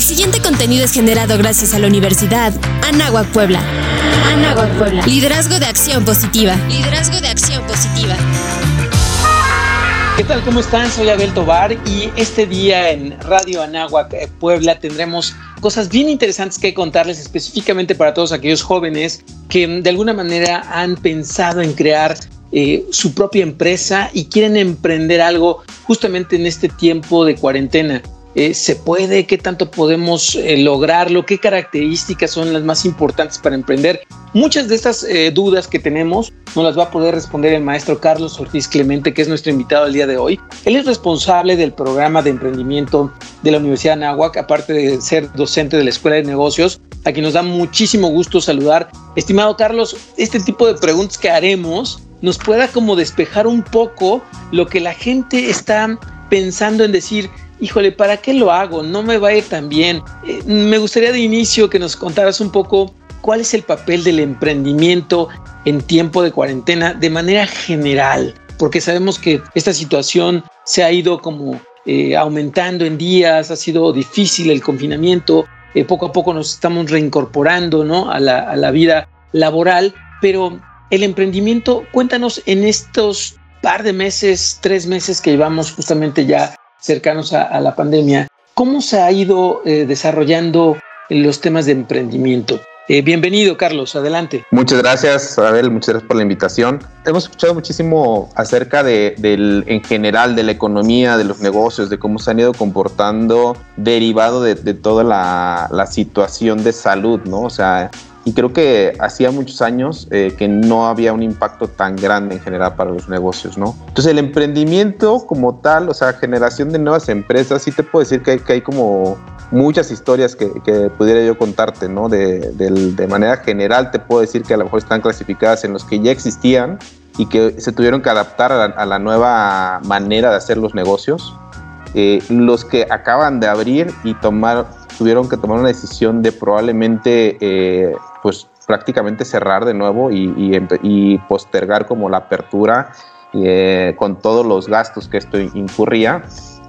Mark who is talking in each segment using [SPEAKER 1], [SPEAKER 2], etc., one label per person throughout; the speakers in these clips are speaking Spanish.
[SPEAKER 1] El siguiente contenido es generado gracias a la Universidad Anáhuac Puebla. Anáhuac Puebla. Liderazgo de acción positiva. Liderazgo de acción positiva.
[SPEAKER 2] ¿Qué tal? ¿Cómo están? Soy Abel Tobar y este día en Radio Anáhuac eh, Puebla tendremos cosas bien interesantes que contarles específicamente para todos aquellos jóvenes que de alguna manera han pensado en crear eh, su propia empresa y quieren emprender algo justamente en este tiempo de cuarentena. Eh, ¿Se puede? ¿Qué tanto podemos eh, lograrlo? ¿Qué características son las más importantes para emprender? Muchas de estas eh, dudas que tenemos nos las va a poder responder el maestro Carlos Ortiz Clemente, que es nuestro invitado el día de hoy. Él es responsable del programa de emprendimiento de la Universidad de Anáhuac, aparte de ser docente de la Escuela de Negocios, a quien nos da muchísimo gusto saludar. Estimado Carlos, este tipo de preguntas que haremos nos pueda como despejar un poco lo que la gente está pensando en decir, híjole, ¿para qué lo hago? No me va a ir tan bien. Eh, me gustaría de inicio que nos contaras un poco cuál es el papel del emprendimiento en tiempo de cuarentena de manera general, porque sabemos que esta situación se ha ido como eh, aumentando en días, ha sido difícil el confinamiento, eh, poco a poco nos estamos reincorporando ¿no? a, la, a la vida laboral, pero el emprendimiento, cuéntanos en estos par de meses, tres meses que llevamos justamente ya cercanos a, la pandemia, ¿cómo se ha ido eh, desarrollando los temas de emprendimiento? Eh, bienvenido, Carlos, adelante.
[SPEAKER 3] Muchas gracias, Abel, muchas gracias por la invitación. Hemos escuchado muchísimo acerca de, del, en general, de la economía, de los negocios, de cómo se han ido comportando derivado de, toda la, la, situación de salud, ¿no? O sea, y creo que hacía muchos años eh, que no había un impacto tan grande en general para los negocios, ¿no? Entonces el emprendimiento como tal, o sea, generación de nuevas empresas, sí te puedo decir que hay, que hay como muchas historias que, que, pudiera yo contarte, ¿no? De, de, manera general te puedo decir que a lo mejor están clasificadas en los que ya existían y que se tuvieron que adaptar a la, nueva manera de hacer los negocios. Eh, los que acaban de abrir y tomar, tuvieron que tomar una decisión de probablemente eh, pues prácticamente cerrar de nuevo y, postergar como la apertura eh, con todos los gastos que esto incurría.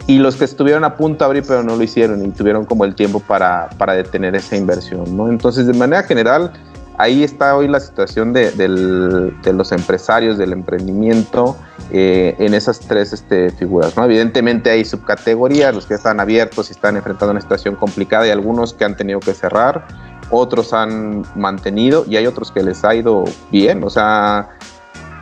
[SPEAKER 3] Y los que estuvieron a punto de abrir pero no lo hicieron y tuvieron como el tiempo para, para detener esa inversión. ¿no? Entonces, de manera general, ahí está hoy la situación de, los empresarios, del emprendimiento, eh, en esas tres este, figuras. Evidentemente hay subcategorías, los que están abiertos y están enfrentando una situación complicada y algunos que han tenido que cerrar otros han mantenido y hay otros que les ha ido bien. O sea,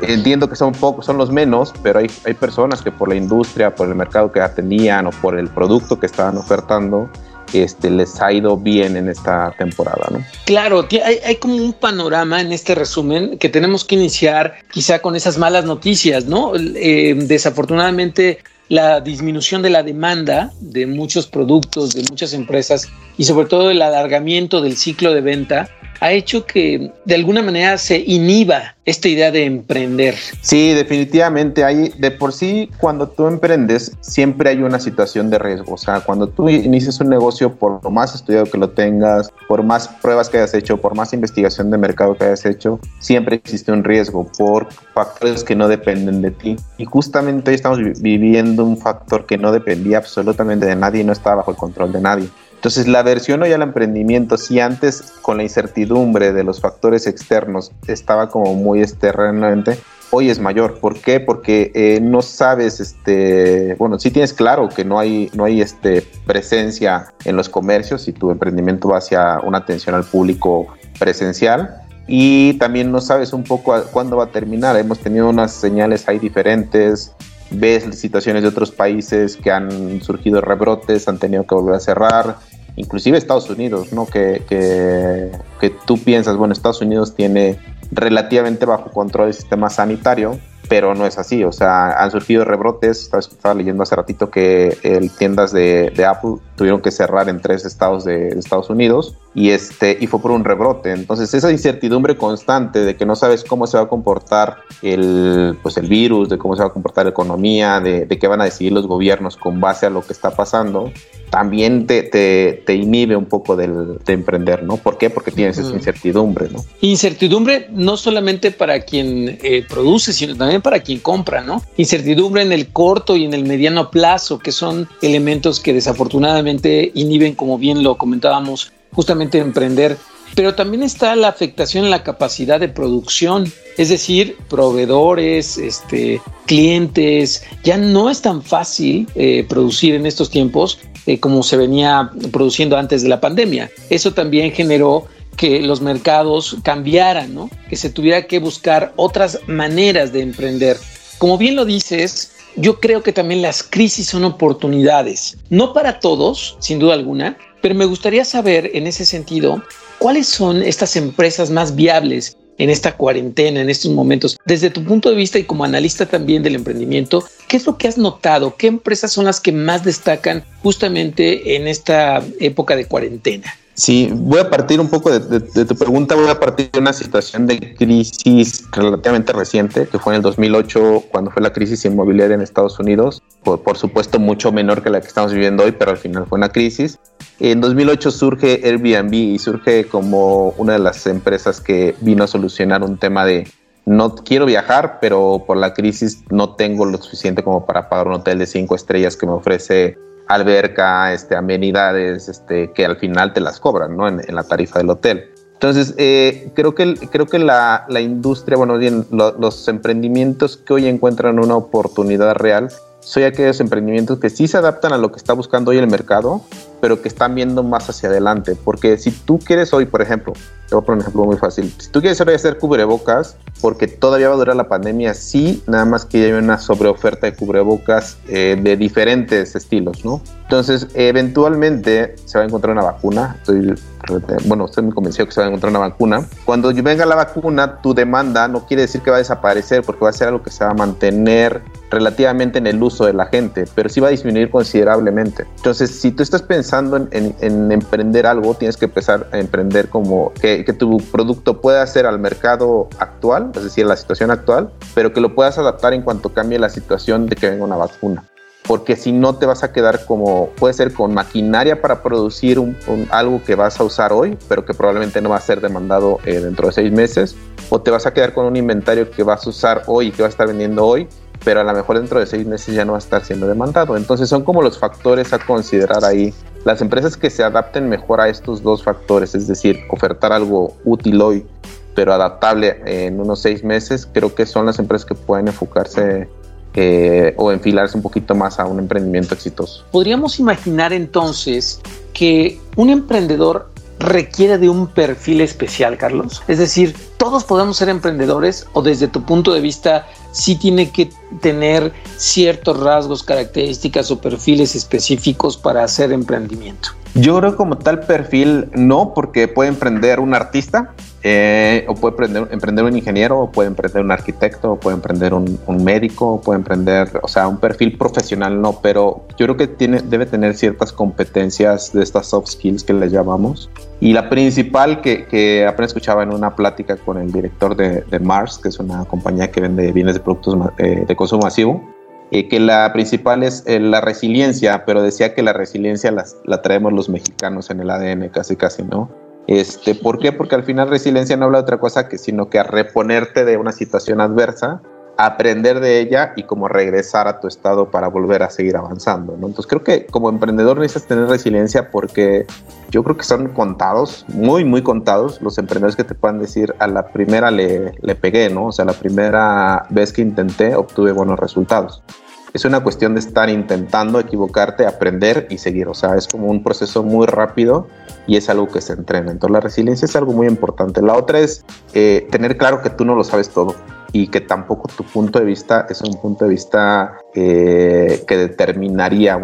[SPEAKER 3] entiendo que son pocos, son los menos, pero hay, hay personas que por la industria, por el mercado que atendían o por el producto que estaban ofertando, este, les ha ido bien en esta temporada, ¿no?
[SPEAKER 2] Claro, hay, hay, como un panorama en este resumen que tenemos que iniciar quizá con esas malas noticias, ¿no? Eh, desafortunadamente la disminución de la demanda de muchos productos, de muchas empresas y sobre todo el alargamiento del ciclo de venta ha hecho que de alguna manera se inhiba esta idea de emprender.
[SPEAKER 3] Sí, definitivamente hay, de por sí, cuando tú emprendes, siempre hay una situación de riesgo. O sea, cuando tú inicias un negocio, por más estudiado que lo tengas, por más pruebas que hayas hecho, por más investigación de mercado que hayas hecho, siempre existe un riesgo por factores que no dependen de ti. Y justamente hoy estamos viviendo un factor que no dependía absolutamente de nadie y no estaba bajo el control de nadie. Entonces, la versión hoy al emprendimiento, si antes con la incertidumbre de los factores externos estaba como muy externamente, hoy es mayor. ¿Por qué? Porque eh, no sabes, este, bueno, si tienes claro que no hay, no hay este, presencia en los comercios y tu emprendimiento va hacia una atención al público presencial. Y también no sabes un poco cuándo va a terminar. Hemos tenido unas señales ahí diferentes ves situaciones de otros países que han surgido rebrotes, han tenido que volver a cerrar, inclusive Estados Unidos, ¿no? Que, que, que tú piensas, bueno, Estados Unidos tiene relativamente bajo control el sistema sanitario, pero no es así. O sea, han surgido rebrotes. Estaba, leyendo hace ratito que el tiendas de, de, Apple tuvieron que cerrar en tres estados de, Estados Unidos y, este, y fue por un rebrote. Entonces, esa incertidumbre constante de que no sabes cómo se va a comportar el, pues el virus, de cómo se va a comportar la economía, de, de qué van a decidir los gobiernos con base a lo que está pasando, también te, te, te inhibe un poco del, de emprender, ¿no? ¿Por qué? Porque tienes esa incertidumbre, ¿no?
[SPEAKER 2] Incertidumbre no solamente para quien eh, produce, sino también para quien compra, ¿no? Incertidumbre en el corto y en el mediano plazo, que son elementos que desafortunadamente inhiben, como bien lo comentábamos, justamente emprender pero también está la afectación en la capacidad de producción, es decir, proveedores, este, clientes. Ya no es tan fácil eh, producir en estos tiempos eh, como se venía produciendo antes de la pandemia. Eso también generó que los mercados cambiaran, ¿no? que se tuviera que buscar otras maneras de emprender. Como bien lo dices, yo creo que también las crisis son oportunidades, no para todos, sin duda alguna, pero me gustaría saber en ese sentido ¿Cuáles son estas empresas más viables en esta cuarentena, en estos momentos? Desde tu punto de vista y como analista también del emprendimiento, ¿qué es lo que has notado? ¿Qué empresas son las que más destacan justamente en esta época de cuarentena?
[SPEAKER 3] Sí, voy a partir un poco de, tu pregunta, voy a partir de una situación de crisis relativamente reciente, que fue en el 2008, cuando fue la crisis inmobiliaria en Estados Unidos, por, por supuesto mucho menor que la que estamos viviendo hoy, pero al final fue una crisis. En 2008 surge Airbnb y surge como una de las empresas que vino a solucionar un tema de no quiero viajar, pero por la crisis no tengo lo suficiente como para pagar un hotel de cinco estrellas que me ofrece alberca, este, amenidades, este, que al final te las cobran, ¿no? En, la tarifa del hotel. Entonces, eh, creo que, creo que la, la industria, bueno, bien, los emprendimientos que hoy encuentran una oportunidad real, son aquellos emprendimientos que sí se adaptan a lo que está buscando hoy el mercado, pero que están viendo más hacia adelante. Porque si tú quieres hoy, por ejemplo, te voy a poner un ejemplo muy fácil. Si tú quieres hoy hacer cubrebocas, porque todavía va a durar la pandemia, sí, nada más que hay una sobreoferta de cubrebocas eh, de diferentes estilos, ¿no? Entonces, eventualmente se va a encontrar una vacuna. Estoy, bueno, estoy muy convencido que se va a encontrar una vacuna. Cuando venga la vacuna, tu demanda no quiere decir que va a desaparecer, porque va a ser algo que se va a mantener relativamente en el uso de la gente, pero sí va a disminuir considerablemente. Entonces, si tú estás pensando en, emprender algo, tienes que empezar a emprender como que, que, tu producto pueda ser al mercado actual, es decir, la situación actual, pero que lo puedas adaptar en cuanto cambie la situación de que venga una vacuna porque si no te vas a quedar como, puede ser con maquinaria para producir un, algo que vas a usar hoy, pero que probablemente no va a ser demandado eh, dentro de seis meses, o te vas a quedar con un inventario que vas a usar hoy y que vas a estar vendiendo hoy, pero a lo mejor dentro de seis meses ya no va a estar siendo demandado. Entonces son como los factores a considerar ahí. Las empresas que se adapten mejor a estos dos factores, es decir, ofertar algo útil hoy, pero adaptable en unos seis meses, creo que son las empresas que pueden enfocarse eh, o enfilarse un poquito más a un emprendimiento exitoso.
[SPEAKER 2] Podríamos imaginar entonces que un emprendedor requiere de un perfil especial, Carlos. Es decir, todos podemos ser emprendedores o desde tu punto de vista sí tiene que tener ciertos rasgos, características o perfiles específicos para hacer emprendimiento.
[SPEAKER 3] Yo creo que como tal perfil no, porque puede emprender un artista, eh, o puede emprender, un ingeniero, o puede emprender un arquitecto, o puede emprender un, médico, o puede emprender, o sea, un perfil profesional no, pero yo creo que tiene, debe tener ciertas competencias de estas soft skills que le llamamos. Y la principal que, que apenas escuchaba en una plática con el director de, Mars, que es una compañía que vende bienes de productos eh, de consumo masivo, eh, que la principal es la resiliencia, pero decía que la resiliencia la traemos los mexicanos en el ADN casi casi, ¿no? Este, ¿Por qué? Porque al final resiliencia no habla de otra cosa que sino que a reponerte de una situación adversa, aprender de ella y como regresar a tu estado para volver a seguir avanzando. ¿no? Entonces creo que como emprendedor necesitas tener resiliencia porque yo creo que son contados, muy, muy contados los emprendedores que te puedan decir a la primera le, le pegué, ¿no? O sea, la primera vez que intenté obtuve buenos resultados es una cuestión de estar intentando equivocarte, aprender y seguir. O sea, es como un proceso muy rápido y es algo que se entrena. Entonces la resiliencia es algo muy importante. La otra es eh, tener claro que tú no lo sabes todo y que tampoco tu punto de vista es un punto de vista eh, que determinaría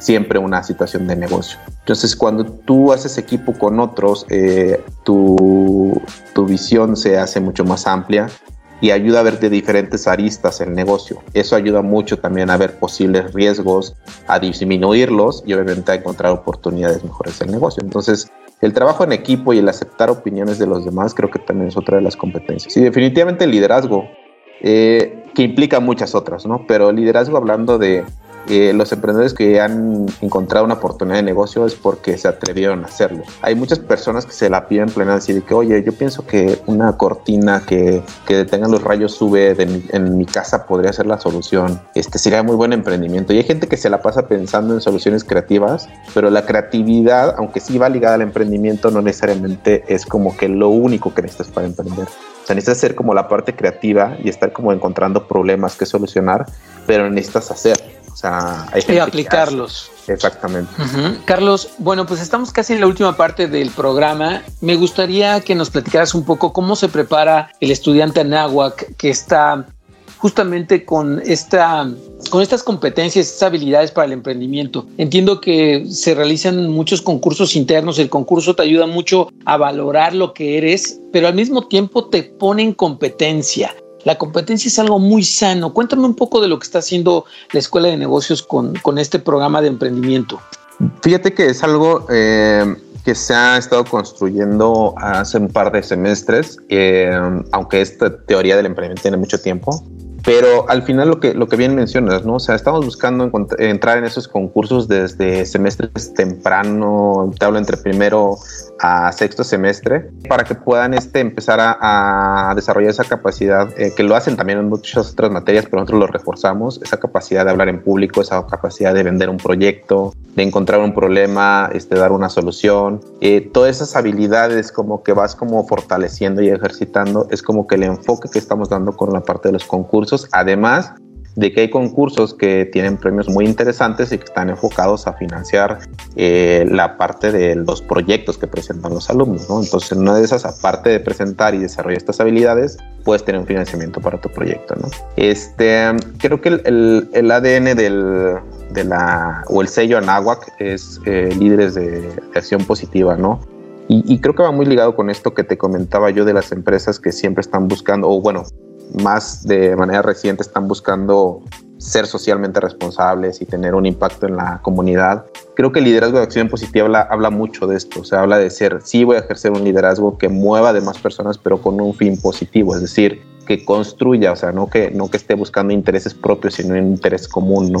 [SPEAKER 3] siempre una situación de negocio. Entonces cuando tú haces equipo con otros, eh, tu visión se hace mucho más amplia y ayuda a ver de diferentes aristas el negocio. Eso ayuda mucho también a ver posibles riesgos, a disminuirlos y obviamente a encontrar oportunidades mejores del negocio. Entonces, el trabajo en equipo y el aceptar opiniones de los demás creo que también es otra de las competencias. Y definitivamente el liderazgo, eh, que implica muchas otras, ¿no? Pero el liderazgo hablando de eh, los emprendedores que han encontrado una oportunidad de negocio es porque se atrevieron a hacerlo. Hay muchas personas que se la piden plena decir que, oye, yo pienso que una cortina que, que detenga los rayos sube en mi casa podría ser la solución. Este sería muy buen emprendimiento. Y hay gente que se la pasa pensando en soluciones creativas, pero la creatividad, aunque sí va ligada al emprendimiento, no necesariamente es como que lo único que necesitas para emprender. O sea, necesitas ser como la parte creativa y estar como encontrando problemas que solucionar, pero necesitas hacer. Sea,
[SPEAKER 2] hay que aplicarlos.
[SPEAKER 3] Exactamente.
[SPEAKER 2] Carlos, bueno, pues estamos casi en la última parte del programa. Me gustaría que nos platicaras un poco cómo se prepara el estudiante anáhuac que está justamente con esta con estas competencias, estas habilidades para el emprendimiento. Entiendo que se realizan muchos concursos internos, el concurso te ayuda mucho a valorar lo que eres, pero al mismo tiempo te pone en competencia. La competencia es algo muy sano. Cuéntame un poco de lo que está haciendo la Escuela de Negocios con, con este programa de emprendimiento.
[SPEAKER 3] Fíjate que es algo eh, que se ha estado construyendo hace un par de semestres, aunque esta teoría del emprendimiento tiene mucho tiempo. Pero al final lo que, lo que bien mencionas, ¿no? O sea, estamos buscando entrar en esos concursos desde semestres temprano, te hablo entre primero a sexto semestre, para que puedan este, empezar a, desarrollar esa capacidad, eh, que lo hacen también en muchas otras materias, pero nosotros lo reforzamos, esa capacidad de hablar en público, esa capacidad de vender un proyecto, de encontrar un problema, este, dar una solución, eh, todas esas habilidades como que vas como fortaleciendo y ejercitando, es como que el enfoque que estamos dando con la parte de los concursos, además de que hay concursos que tienen premios muy interesantes y que están enfocados a financiar eh, la parte de los proyectos que presentan los alumnos. ¿no? Entonces, una de esas, aparte de presentar y desarrollar estas habilidades, puedes tener un financiamiento para tu proyecto. ¿no? Este, creo que el, el, ADN del, de la, o el sello Anáhuac es eh, líderes de, acción positiva, ¿no? Y, y, creo que va muy ligado con esto que te comentaba yo de las empresas que siempre están buscando, o bueno, más de manera reciente están buscando ser socialmente responsables y tener un impacto en la comunidad. Creo que el liderazgo de acción positiva habla, habla mucho de esto, o habla de ser, sí voy a ejercer un liderazgo que mueva a demás personas, pero con un fin positivo, es decir, que construya, o sea, no que, no que esté buscando intereses propios, sino un interés común, ¿no?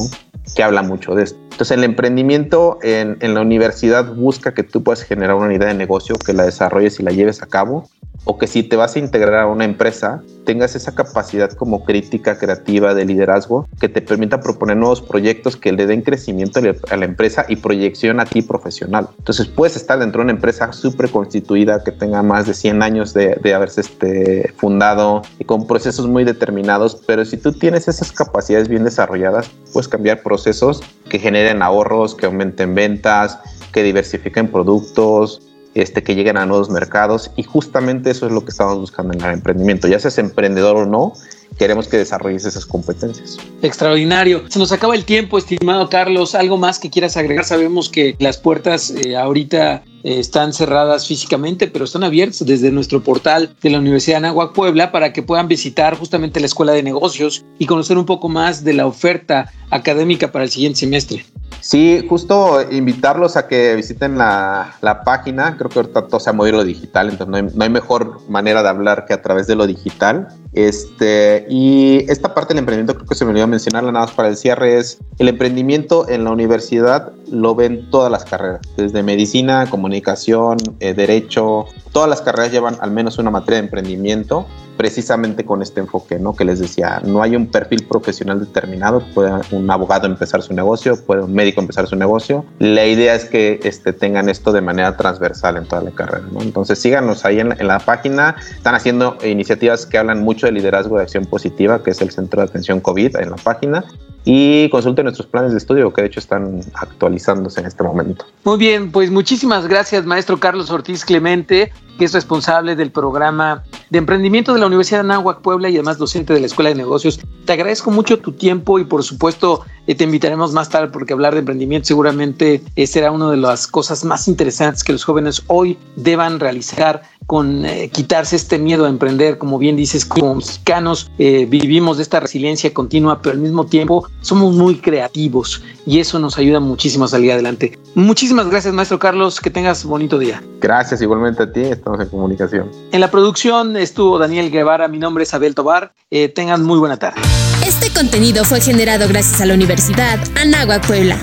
[SPEAKER 3] Que habla mucho de esto. Entonces, el emprendimiento en, en la universidad busca que tú puedas generar una idea de negocio, que la desarrolles y la lleves a cabo, o que si te vas a integrar a una empresa, tengas esa capacidad como crítica creativa de liderazgo que te permita proponer nuevos proyectos que le den crecimiento a la empresa y proyección a ti profesional. Entonces puedes estar dentro de una empresa súper constituida que tenga más de 100 años de, de haberse este, fundado y con procesos muy determinados, pero si tú tienes esas capacidades bien desarrolladas, puedes cambiar procesos que generen ahorros, que aumenten ventas, que diversifiquen productos, este, que lleguen a nuevos mercados y justamente eso es lo que estamos buscando en el emprendimiento, ya seas emprendedor o no, queremos que desarrolles esas competencias.
[SPEAKER 2] Extraordinario. Se nos acaba el tiempo, estimado Carlos. ¿Algo más que quieras agregar? Sabemos que las puertas eh, ahorita están cerradas físicamente, pero están abiertas desde nuestro portal de la Universidad de Anáhuac Puebla para que puedan visitar justamente la Escuela de Negocios y conocer un poco más de la oferta académica para el siguiente semestre.
[SPEAKER 3] Sí, justo invitarlos a que visiten la, la página. Creo que ahorita todo se ha movido lo digital, entonces no hay, no hay, mejor manera de hablar que a través de lo digital. Este, y esta parte del emprendimiento creo que se me olvidó mencionarla nada más para el cierre es el emprendimiento en la universidad lo ven todas las carreras, desde medicina, comunicación, eh, derecho, todas las carreras llevan al menos una materia de emprendimiento precisamente con este enfoque, ¿no? Que les decía, no hay un perfil profesional determinado, puede un abogado empezar su negocio, puede un médico empezar su negocio. La idea es que este, tengan esto de manera transversal en toda la carrera, ¿no? Entonces síganos ahí en, en la página, están haciendo iniciativas que hablan mucho de liderazgo de acción positiva, que es el Centro de Atención COVID en la página, y consulten nuestros planes de estudio, que de hecho están actualizándose en este momento.
[SPEAKER 2] Muy bien, pues muchísimas gracias, maestro Carlos Ortiz Clemente que es responsable del programa de emprendimiento de la Universidad de Anáhuac Puebla y además docente de la Escuela de Negocios. Te agradezco mucho tu tiempo y por supuesto eh, te invitaremos más tarde porque hablar de emprendimiento seguramente eh, será una de las cosas más interesantes que los jóvenes hoy deban realizar con eh, quitarse este miedo a emprender, como bien dices, como mexicanos eh, vivimos de esta resiliencia continua, pero al mismo tiempo somos muy creativos y eso nos ayuda muchísimo a salir adelante. Muchísimas gracias, maestro Carlos, que tengas bonito día.
[SPEAKER 3] Gracias, igualmente a ti, estamos en comunicación.
[SPEAKER 2] En la producción estuvo Daniel Guevara, mi nombre es Abel Tobar, eh, tengan muy buena tarde.
[SPEAKER 1] Este contenido fue generado gracias a la Universidad Anáhuac Puebla.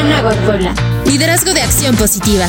[SPEAKER 1] Anáhuac Puebla. Liderazgo de acción positiva.